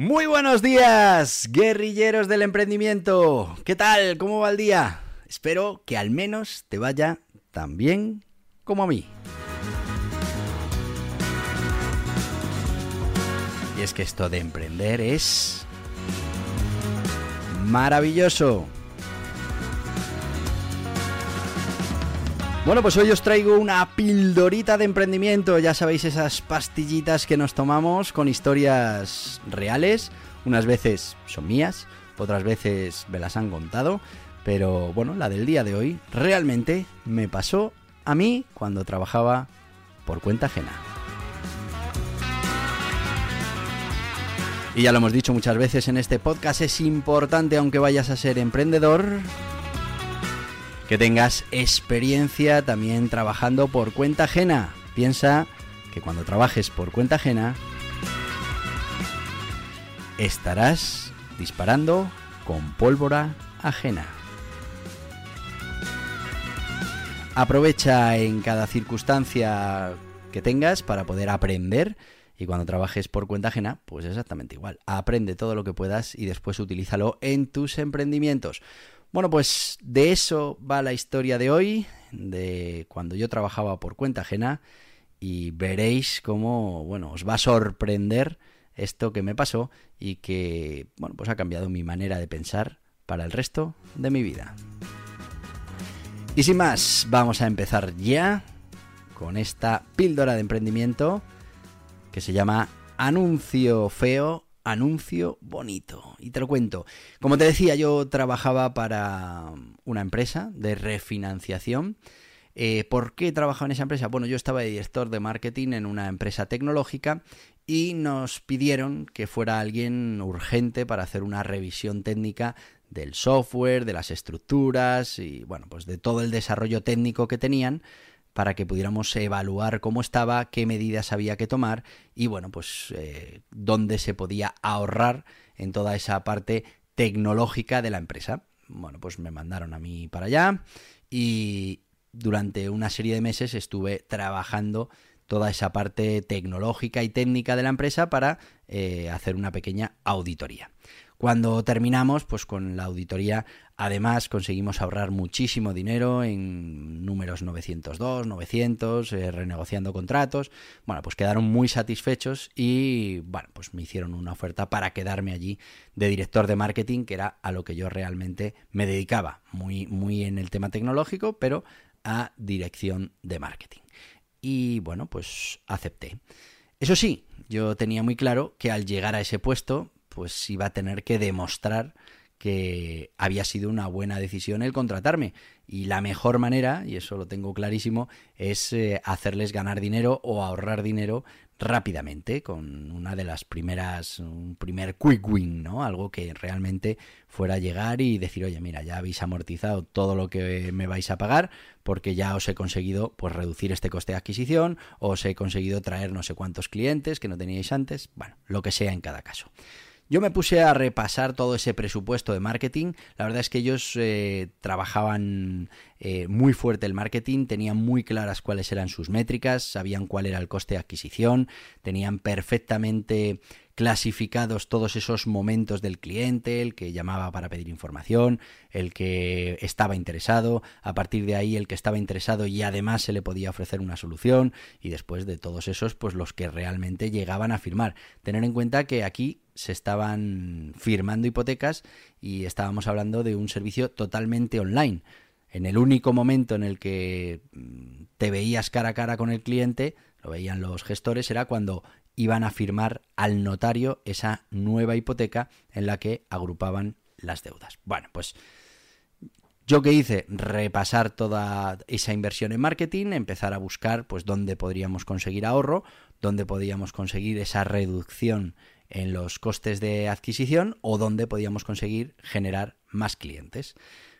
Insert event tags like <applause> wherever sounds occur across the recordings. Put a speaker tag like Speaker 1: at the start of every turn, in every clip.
Speaker 1: Muy buenos días, guerrilleros del emprendimiento. ¿Qué tal? ¿Cómo va el día? Espero que al menos te vaya tan bien como a mí. Y es que esto de emprender es maravilloso. Bueno, pues hoy os traigo una pildorita de emprendimiento, ya sabéis esas pastillitas que nos tomamos con historias reales, unas veces son mías, otras veces me las han contado, pero bueno, la del día de hoy realmente me pasó a mí cuando trabajaba por cuenta ajena. Y ya lo hemos dicho muchas veces en este podcast, es importante, aunque vayas a ser emprendedor, que tengas experiencia también trabajando por cuenta ajena. Piensa que cuando trabajes por cuenta ajena estarás disparando con pólvora ajena. Aprovecha en cada circunstancia que tengas para poder aprender y cuando trabajes por cuenta ajena, pues exactamente igual. Aprende todo lo que puedas y después utilízalo en tus emprendimientos. Bueno, pues de eso va la historia de hoy, de cuando yo trabajaba por cuenta ajena y veréis cómo, bueno, os va a sorprender esto que me pasó y que, bueno, pues ha cambiado mi manera de pensar para el resto de mi vida. Y sin más, vamos a empezar ya con esta píldora de emprendimiento que se llama Anuncio Feo anuncio bonito. Y te lo cuento. Como te decía, yo trabajaba para una empresa de refinanciación. Eh, ¿Por qué trabajaba en esa empresa? Bueno, yo estaba de director de marketing en una empresa tecnológica y nos pidieron que fuera alguien urgente para hacer una revisión técnica del software, de las estructuras y bueno, pues de todo el desarrollo técnico que tenían para que pudiéramos evaluar cómo estaba, qué medidas había que tomar y bueno, pues eh, dónde se podía ahorrar en toda esa parte tecnológica de la empresa. Bueno, pues me mandaron a mí para allá y durante una serie de meses estuve trabajando toda esa parte tecnológica y técnica de la empresa para eh, hacer una pequeña auditoría. Cuando terminamos, pues con la auditoría, además conseguimos ahorrar muchísimo dinero en números 902, 900, eh, renegociando contratos. Bueno, pues quedaron muy satisfechos y, bueno, pues me hicieron una oferta para quedarme allí de director de marketing, que era a lo que yo realmente me dedicaba, muy, muy en el tema tecnológico, pero a dirección de marketing. Y bueno, pues acepté. Eso sí, yo tenía muy claro que al llegar a ese puesto, pues iba a tener que demostrar que había sido una buena decisión el contratarme. Y la mejor manera, y eso lo tengo clarísimo, es eh, hacerles ganar dinero o ahorrar dinero rápidamente, con una de las primeras, un primer quick win, ¿no? Algo que realmente fuera a llegar y decir, oye, mira, ya habéis amortizado todo lo que me vais a pagar, porque ya os he conseguido pues reducir este coste de adquisición, os he conseguido traer no sé cuántos clientes que no teníais antes, bueno, lo que sea en cada caso. Yo me puse a repasar todo ese presupuesto de marketing. La verdad es que ellos eh, trabajaban eh, muy fuerte el marketing, tenían muy claras cuáles eran sus métricas, sabían cuál era el coste de adquisición, tenían perfectamente clasificados todos esos momentos del cliente, el que llamaba para pedir información, el que estaba interesado, a partir de ahí el que estaba interesado y además se le podía ofrecer una solución y después de todos esos pues los que realmente llegaban a firmar. Tener en cuenta que aquí se estaban firmando hipotecas y estábamos hablando de un servicio totalmente online. En el único momento en el que mm, te veías cara a cara con el cliente, lo veían los gestores, era cuando iban a firmar al notario esa nueva hipoteca en la que agrupaban las deudas. Bueno, pues Yo qué hice, repasar toda esa inversión en marketing, empezar a buscar pues dónde podríamos conseguir ahorro, dónde podíamos conseguir esa reducción en los costes de adquisición o dónde podíamos conseguir generar más clientes.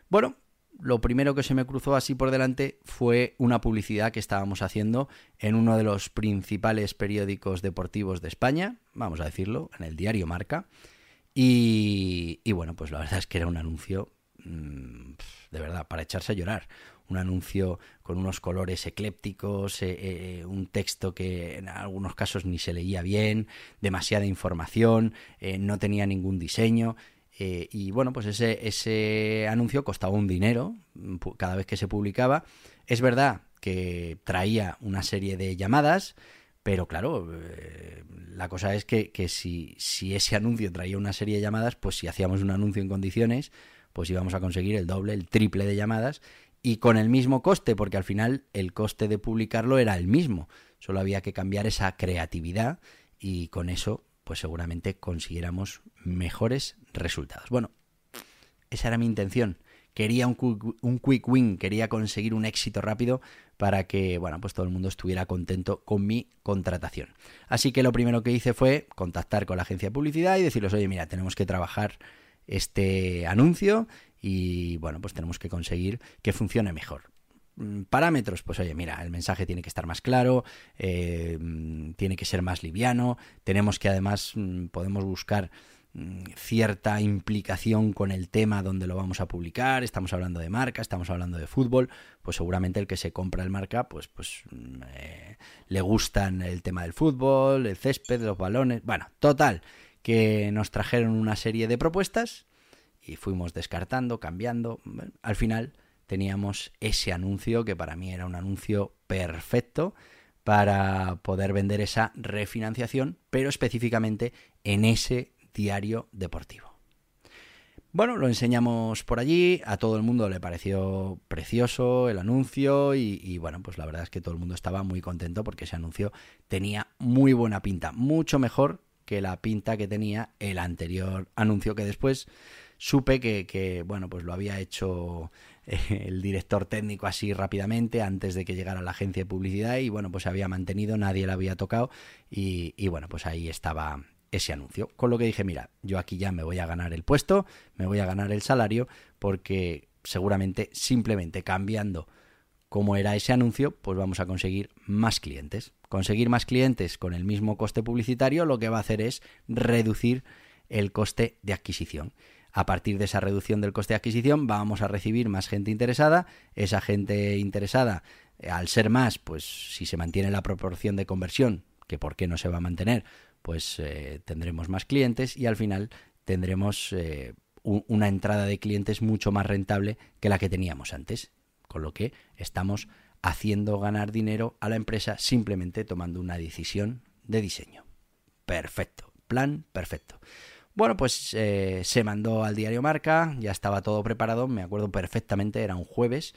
Speaker 1: Bueno, lo primero que se me cruzó así por delante fue una publicidad que estábamos haciendo en uno de los principales periódicos deportivos de España, vamos a decirlo, en el diario Marca. Y, bueno, pues la verdad es que era un anuncio Mm, de verdad, para echarse a llorar. Un anuncio con unos colores eclépticos, eh, eh, un texto que en algunos casos ni se leía bien, demasiada información, eh, no tenía ningún diseño. Y bueno, pues ese, ese anuncio costaba un dinero mm, cada vez que se publicaba. Es verdad que traía una serie de llamadas, pero claro, la cosa es que, que si, si, ese anuncio traía una serie de llamadas, pues si hacíamos un anuncio en condiciones, pues íbamos a conseguir el doble, el triple de llamadas y con el mismo coste, porque al final el coste de publicarlo era el mismo, solo había que cambiar esa creatividad y con eso pues seguramente consiguiéramos mejores resultados. Bueno, esa era mi intención. Quería un quick, win, quería conseguir un éxito rápido para que, bueno, pues todo el mundo estuviera contento con mi contratación. Así que lo primero que hice fue contactar con la agencia de publicidad y decirles, oye, mira, tenemos que trabajar este anuncio y bueno, pues tenemos que conseguir que funcione mejor. Mm, parámetros, pues oye, mira, el mensaje tiene que estar más claro, eh, mm, tiene que ser más liviano, tenemos que además mm, podemos buscar cierta implicación con el tema donde lo vamos a publicar, estamos hablando de marca, estamos hablando de fútbol, pues seguramente el que se compra el marca, pues, pues eh, le gustan el tema del fútbol, el césped, los balones, bueno, total, que nos trajeron una serie de propuestas y fuimos descartando, cambiando. Al final teníamos ese anuncio que para mí era un anuncio perfecto para poder vender esa refinanciación, pero específicamente en ese diario deportivo. Bueno, lo enseñamos por allí, a todo el mundo le pareció precioso el anuncio y, bueno, pues la verdad es que todo el mundo estaba muy contento porque ese anuncio tenía muy buena pinta, mucho mejor que la pinta que tenía el anterior anuncio que después supe que, bueno, pues lo había hecho eh, el director técnico así rápidamente antes de que llegara la agencia de publicidad y bueno, pues se había mantenido, nadie la había tocado y, y bueno, pues ahí estaba ese anuncio. Con lo que dije, mira, yo aquí ya me voy a ganar el puesto, me voy a ganar el salario porque seguramente simplemente cambiando cómo era ese anuncio, pues vamos a conseguir más clientes conseguir más clientes con el mismo coste publicitario, lo que va a hacer es reducir el coste de adquisición. A partir de esa reducción del coste de adquisición vamos a recibir más gente interesada. Esa gente interesada, eh, al ser más, pues si se mantiene la proporción de conversión, que por qué no se va a mantener, pues eh, tendremos más clientes y al final tendremos eh, una entrada de clientes mucho más rentable que la que teníamos antes. Con lo que estamos haciendo ganar dinero a la empresa simplemente tomando una decisión de diseño. Perfecto, plan perfecto. Bueno, pues eh, se mandó al diario Marca, ya estaba todo preparado, me acuerdo perfectamente, era un jueves.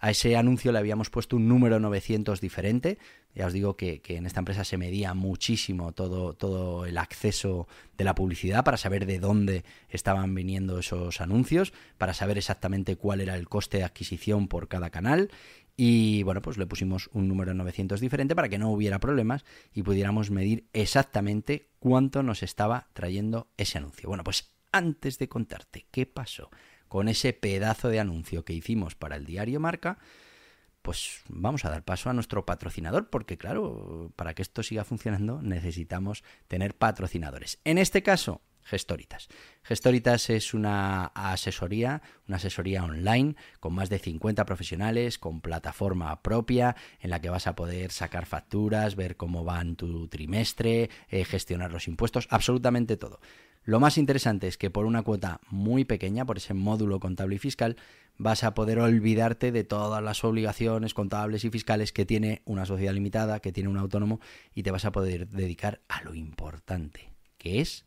Speaker 1: A ese anuncio le habíamos puesto un número 900 diferente. Ya os digo que, que, en esta empresa se medía muchísimo todo, todo el acceso de la publicidad para saber de dónde estaban viniendo esos anuncios, para saber exactamente cuál era el coste de adquisición por cada canal y bueno, pues le pusimos un número 900 diferente para que no hubiera problemas y pudiéramos medir exactamente cuánto nos estaba trayendo ese anuncio. Bueno, pues antes de contarte qué pasó con ese pedazo de anuncio que hicimos para el diario Marca, pues vamos a dar paso a nuestro patrocinador, porque claro, para que esto siga funcionando necesitamos tener patrocinadores. En este caso, Gestoritas. Gestoritas es una asesoría, una asesoría online con más de 50 profesionales, con plataforma propia en la que vas a poder sacar facturas, ver cómo van tu trimestre, eh, gestionar los impuestos, absolutamente todo. Lo más interesante es que por una cuota muy pequeña, por ese módulo contable y fiscal, vas a poder olvidarte de todas las obligaciones contables y fiscales que tiene una sociedad limitada, que tiene un autónomo, y te vas a poder dedicar a lo importante, que es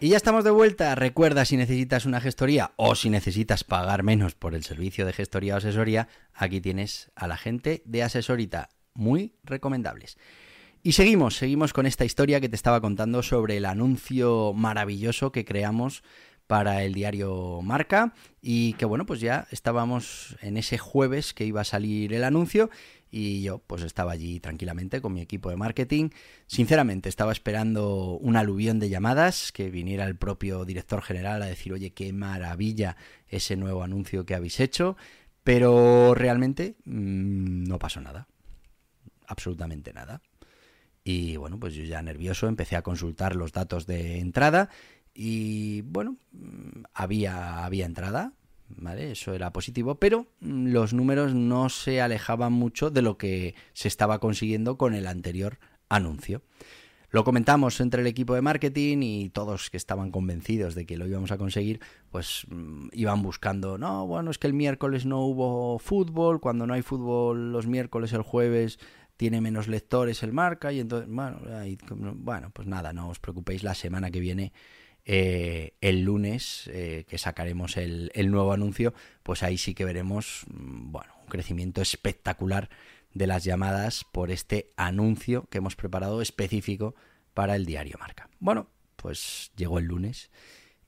Speaker 1: Y ya estamos de vuelta. Recuerda si necesitas una gestoría o si necesitas pagar menos por el servicio de gestoría o asesoría, aquí tienes a la gente de Asesorita. Muy recomendables. Y seguimos, seguimos con esta historia que te estaba contando sobre el anuncio maravilloso que creamos para el diario Marca y que bueno, pues ya estábamos en ese jueves que iba a salir el anuncio y yo pues estaba allí tranquilamente con mi equipo de marketing. Sinceramente estaba esperando un aluvión de llamadas, que viniera el propio director general a decir, oye, qué maravilla ese nuevo anuncio que habéis hecho, pero realmente mmm, no pasó nada, absolutamente nada. Y bueno, pues yo ya nervioso empecé a consultar los datos de entrada y bueno, mm, había, había entrada, ¿vale? Eso era positivo, pero mm, los números no se alejaban mucho de lo que se estaba consiguiendo con el anterior anuncio. Lo comentamos entre el equipo de marketing y todos que estaban convencidos de que lo íbamos a conseguir, pues mm, iban buscando, no, bueno, es que el miércoles no hubo fútbol, cuando no hay fútbol los miércoles, el jueves tiene menos lectores el marca y entonces, bueno, bueno, pues nada, no os preocupéis, la semana que viene eh, el lunes eh, que sacaremos el, nuevo anuncio, pues ahí sí que veremos mm, bueno, un crecimiento espectacular de las llamadas por este anuncio que hemos preparado específico para el diario Marca. Bueno, pues llegó el lunes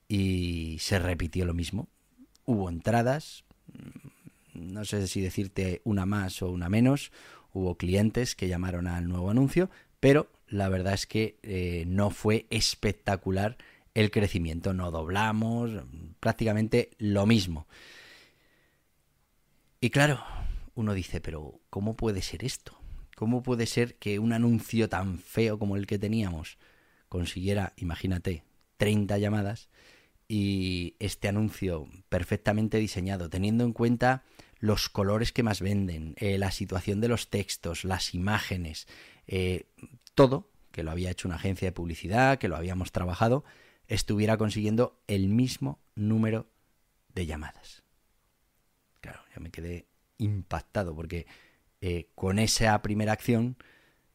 Speaker 1: y se repitió lo mismo. Hubo entradas, mm, no sé si decirte una más o una menos, hubo clientes que llamaron al nuevo anuncio, pero la verdad es que eh, no fue espectacular el crecimiento. No doblamos, prácticamente lo mismo. Y claro, uno dice, pero ¿cómo puede ser esto? ¿Cómo puede ser que un anuncio tan feo como el que teníamos consiguiera, imagínate, 30 llamadas y este anuncio perfectamente diseñado, teniendo en cuenta los colores que más venden, eh, la situación de los textos, las imágenes, eh, todo, que lo había hecho una agencia de publicidad, que lo habíamos trabajado, estuviera consiguiendo el mismo número de llamadas. Claro, ya me quedé impactado porque eh, con esa primera acción,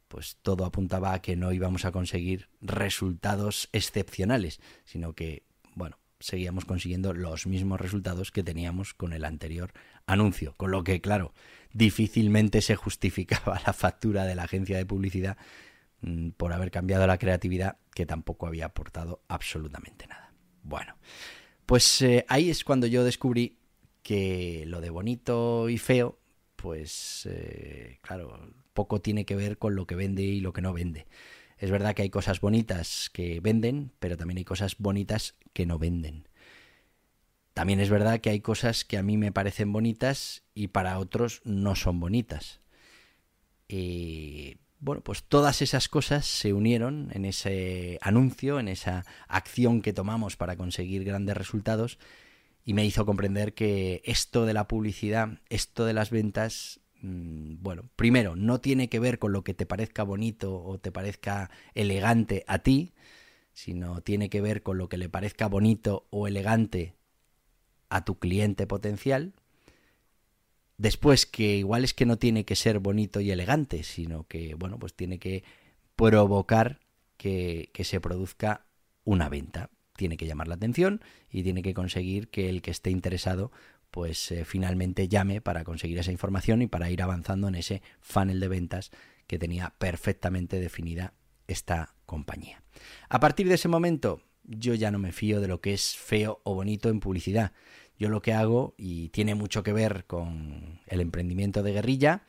Speaker 1: pues todo apuntaba a que no íbamos a conseguir resultados excepcionales, sino que, bueno, seguíamos consiguiendo los mismos resultados que teníamos con el anterior anuncio, con lo que, claro, difícilmente se justificaba <laughs> la factura de la agencia de publicidad por haber cambiado la creatividad que tampoco había aportado absolutamente nada. Bueno, pues eh, ahí es cuando yo descubrí que lo de bonito y feo, pues eh, claro, poco tiene que ver con lo que vende y lo que no vende. Es verdad que hay cosas bonitas que venden, pero también hay cosas bonitas que no venden. También es verdad que hay cosas que a mí me parecen bonitas y para otros no son bonitas. Y bueno, pues todas esas cosas se unieron en ese anuncio, en esa acción que tomamos para conseguir grandes resultados y me hizo comprender que esto de la publicidad, esto de las ventas, mm, bueno, primero, no tiene que ver con lo que te parezca bonito o te parezca elegante a ti, sino tiene que ver con lo que le parezca bonito o elegante a tu cliente potencial, Después que igual es que no tiene que ser bonito y elegante, sino que, bueno, pues tiene que provocar que, se produzca una venta. Tiene que llamar la atención y tiene que conseguir que el que esté interesado pues eh, finalmente llame para conseguir esa información y para ir avanzando en ese funnel de ventas que tenía perfectamente definida esta compañía. A partir de ese momento yo ya no me fío de lo que es feo o bonito en publicidad. Yo lo que hago, y tiene mucho que ver con el emprendimiento de guerrilla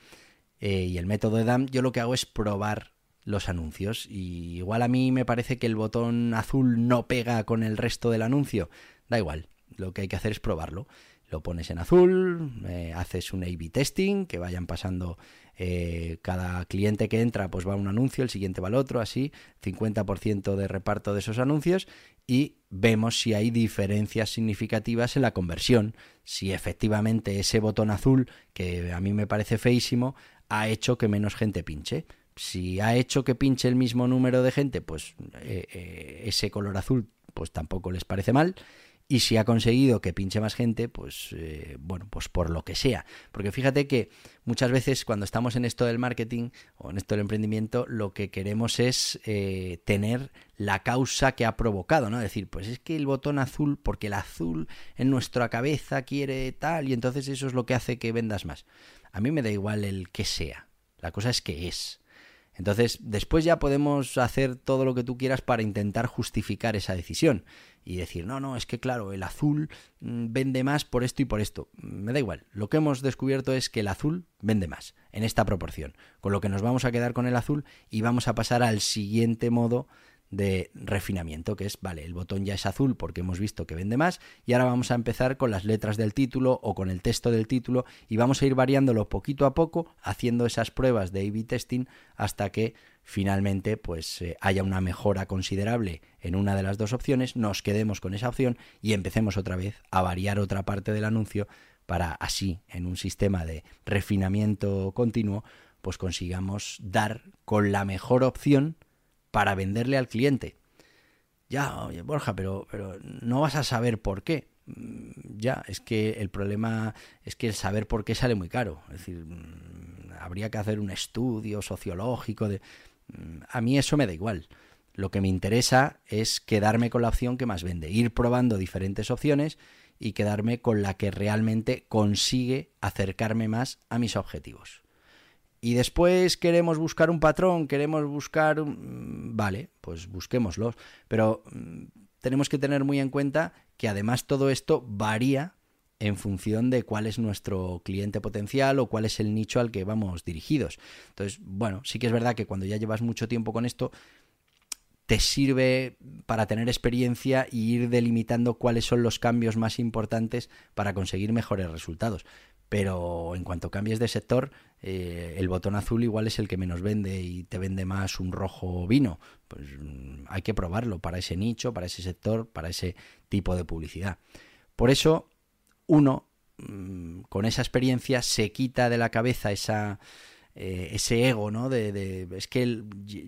Speaker 1: eh, y el método de DAM, yo lo que hago es probar los anuncios. Y igual a mí me parece que el botón azul no pega con el resto del anuncio. Da igual, lo que hay que hacer es probarlo. lo pones en azul, eh, haces un A-B testing, que vayan pasando eh, cada cliente que entra, pues va un anuncio, el siguiente va al otro, así, 50% de reparto de esos anuncios y vemos si hay diferencias significativas en la conversión, si efectivamente ese botón azul, que a mí me parece feísimo, ha hecho que menos gente pinche. Si ha hecho que pinche el mismo número de gente, pues eh, ese color azul pues tampoco les parece mal y si ha conseguido que pinche más gente, pues eh, bueno, pues por lo que sea. Porque fíjate que muchas veces cuando estamos en esto del marketing o en esto del emprendimiento, lo que queremos es eh, tener la causa que ha provocado, ¿no? Decir, pues es que el botón azul, porque el azul en nuestra cabeza quiere tal, y entonces eso es lo que hace que vendas más. A mí me da igual el que sea. La cosa es que es. Entonces, después ya podemos hacer todo lo que tú quieras para intentar justificar esa decisión y decir, no, no, es que claro, el azul mm, vende más por esto y por esto. Me da igual. Lo que hemos descubierto es que el azul vende más en esta proporción. Con lo que nos vamos a quedar con el azul y vamos a pasar al siguiente modo de refinamiento, que es, vale, el botón ya es azul porque hemos visto que vende más y ahora vamos a empezar con las letras del título o con el texto del título y vamos a ir variándolo poquito a poco, haciendo esas pruebas de A-B testing hasta que finalmente pues eh, haya una mejora considerable en una de las dos opciones, nos quedemos con esa opción y empecemos otra vez a variar otra parte del anuncio para así, en un sistema de refinamiento continuo, pues consigamos dar con la mejor opción para venderle al cliente. Ya, oye, Borja, pero, pero no vas a saber por qué. Mm, ya, es que el problema es que el saber por qué sale muy caro. Es decir, mm, habría que hacer un estudio sociológico de... Mm, a mí eso me da igual. Lo que me interesa es quedarme con la opción que más vende, ir probando diferentes opciones y quedarme con la que realmente consigue acercarme más a mis objetivos y después queremos buscar un patrón, queremos buscar... Vale, pues busquémoslo. Pero mm, tenemos que tener muy en cuenta que además todo esto varía en función de cuál es nuestro cliente potencial o cuál es el nicho al que vamos dirigidos. Entonces, bueno, sí que es verdad que cuando ya llevas mucho tiempo con esto, te sirve para tener experiencia y ir delimitando cuáles son los cambios más importantes para conseguir mejores resultados pero en cuanto cambies de sector, eh, el botón azul igual es el que menos vende y te vende más un rojo vino. Pues mm, hay que probarlo para ese nicho, para ese sector, para ese tipo de publicidad. Por eso, uno, mm, con esa experiencia, se quita de la cabeza esa, eh, ese ego, ¿no? De, es que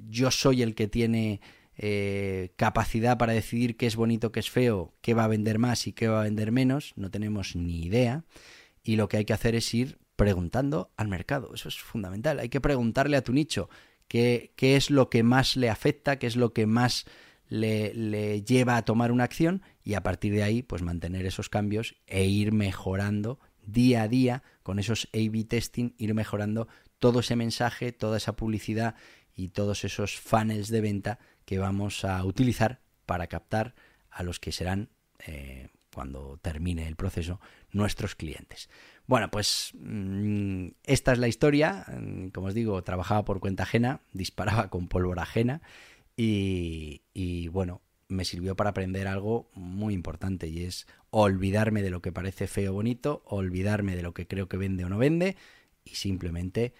Speaker 1: yo soy el que tiene eh, capacidad para decidir qué es bonito, qué es feo, qué va a vender más y qué va a vender menos. No tenemos ni idea y lo que hay que hacer es ir preguntando al mercado. Eso es fundamental. Hay que preguntarle a tu nicho qué, qué es lo que más le afecta, qué es lo que más le, le, lleva a tomar una acción y a partir de ahí pues mantener esos cambios e ir mejorando día a día con esos A-B testing, ir mejorando todo ese mensaje, toda esa publicidad y todos esos funnels de venta que vamos a utilizar para captar a los que serán eh, cuando termine el proceso, nuestros clientes. Bueno, pues mm, esta es la historia. Mm, como os digo, trabajaba por cuenta ajena, <laughs> disparaba con pólvora ajena y, y bueno, me sirvió para aprender algo muy importante y es olvidarme de lo que parece feo o bonito, olvidarme de lo que creo que vende o no vende y simplemente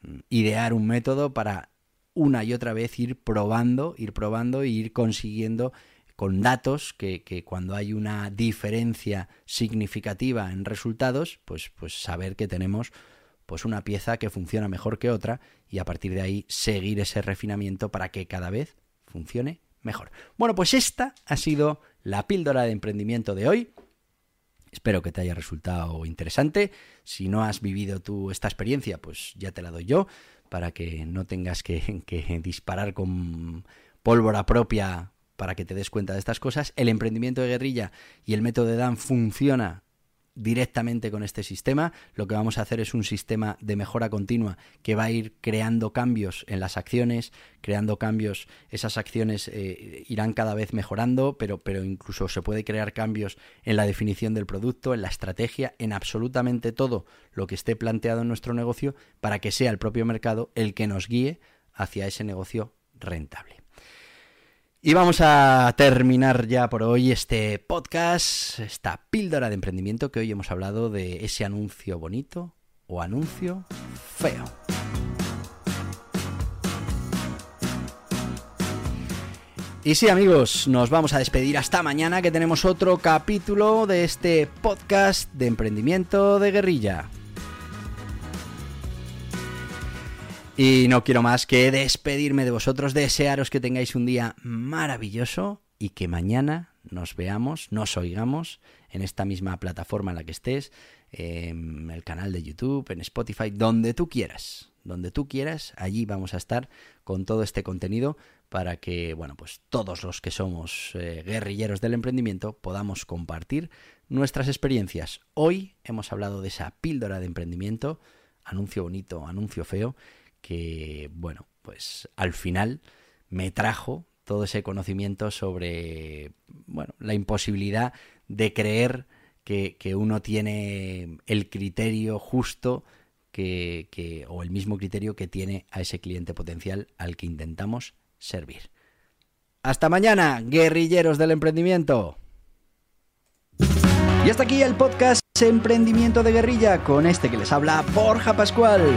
Speaker 1: mm, idear un método para una y otra vez ir probando, ir probando e ir consiguiendo con datos que, cuando hay una diferencia significativa en resultados, pues, pues saber que tenemos pues una pieza que funciona mejor que otra y a partir de ahí seguir ese refinamiento para que cada vez funcione mejor. Bueno, pues esta ha sido la píldora de emprendimiento de hoy. Espero que te haya resultado interesante. Si no has vivido tú esta experiencia, pues ya te la doy yo, para que no tengas <laughs> que, disparar con pólvora propia para que te des cuenta de estas cosas. El emprendimiento de guerrilla y el método de Dan funciona directamente con este sistema. Lo que vamos a hacer es un sistema de mejora continua que va a ir creando cambios en las acciones, creando cambios, esas acciones eh, irán cada vez mejorando, pero, pero incluso se puede crear cambios en la definición del producto, en la estrategia, en absolutamente todo lo que esté planteado en nuestro negocio para que sea el propio mercado el que nos guíe hacia ese negocio rentable. Y vamos a terminar ya por hoy este podcast, esta píldora de emprendimiento que hoy hemos hablado de ese anuncio bonito o anuncio feo. Y sí amigos, nos vamos a despedir hasta mañana que tenemos otro capítulo de este podcast de emprendimiento de guerrilla. Y no quiero más que despedirme de vosotros, desearos que tengáis un día maravilloso y que mañana nos veamos, nos oigamos en esta misma plataforma en la que estés, en el canal de YouTube, en Spotify, donde tú quieras, donde tú quieras, allí vamos a estar con todo este contenido para que, bueno, pues todos los que somos eh, guerrilleros del emprendimiento podamos compartir nuestras experiencias. Hoy hemos hablado de esa píldora de emprendimiento, anuncio bonito, anuncio feo, que, bueno, pues al final me trajo todo ese conocimiento sobre, bueno, la imposibilidad de creer que, que uno tiene el criterio justo que, que, o el mismo criterio que tiene a ese cliente potencial al que intentamos servir. Hasta mañana, guerrilleros del emprendimiento. Y hasta aquí el podcast Emprendimiento de Guerrilla con este que les habla Borja Pascual.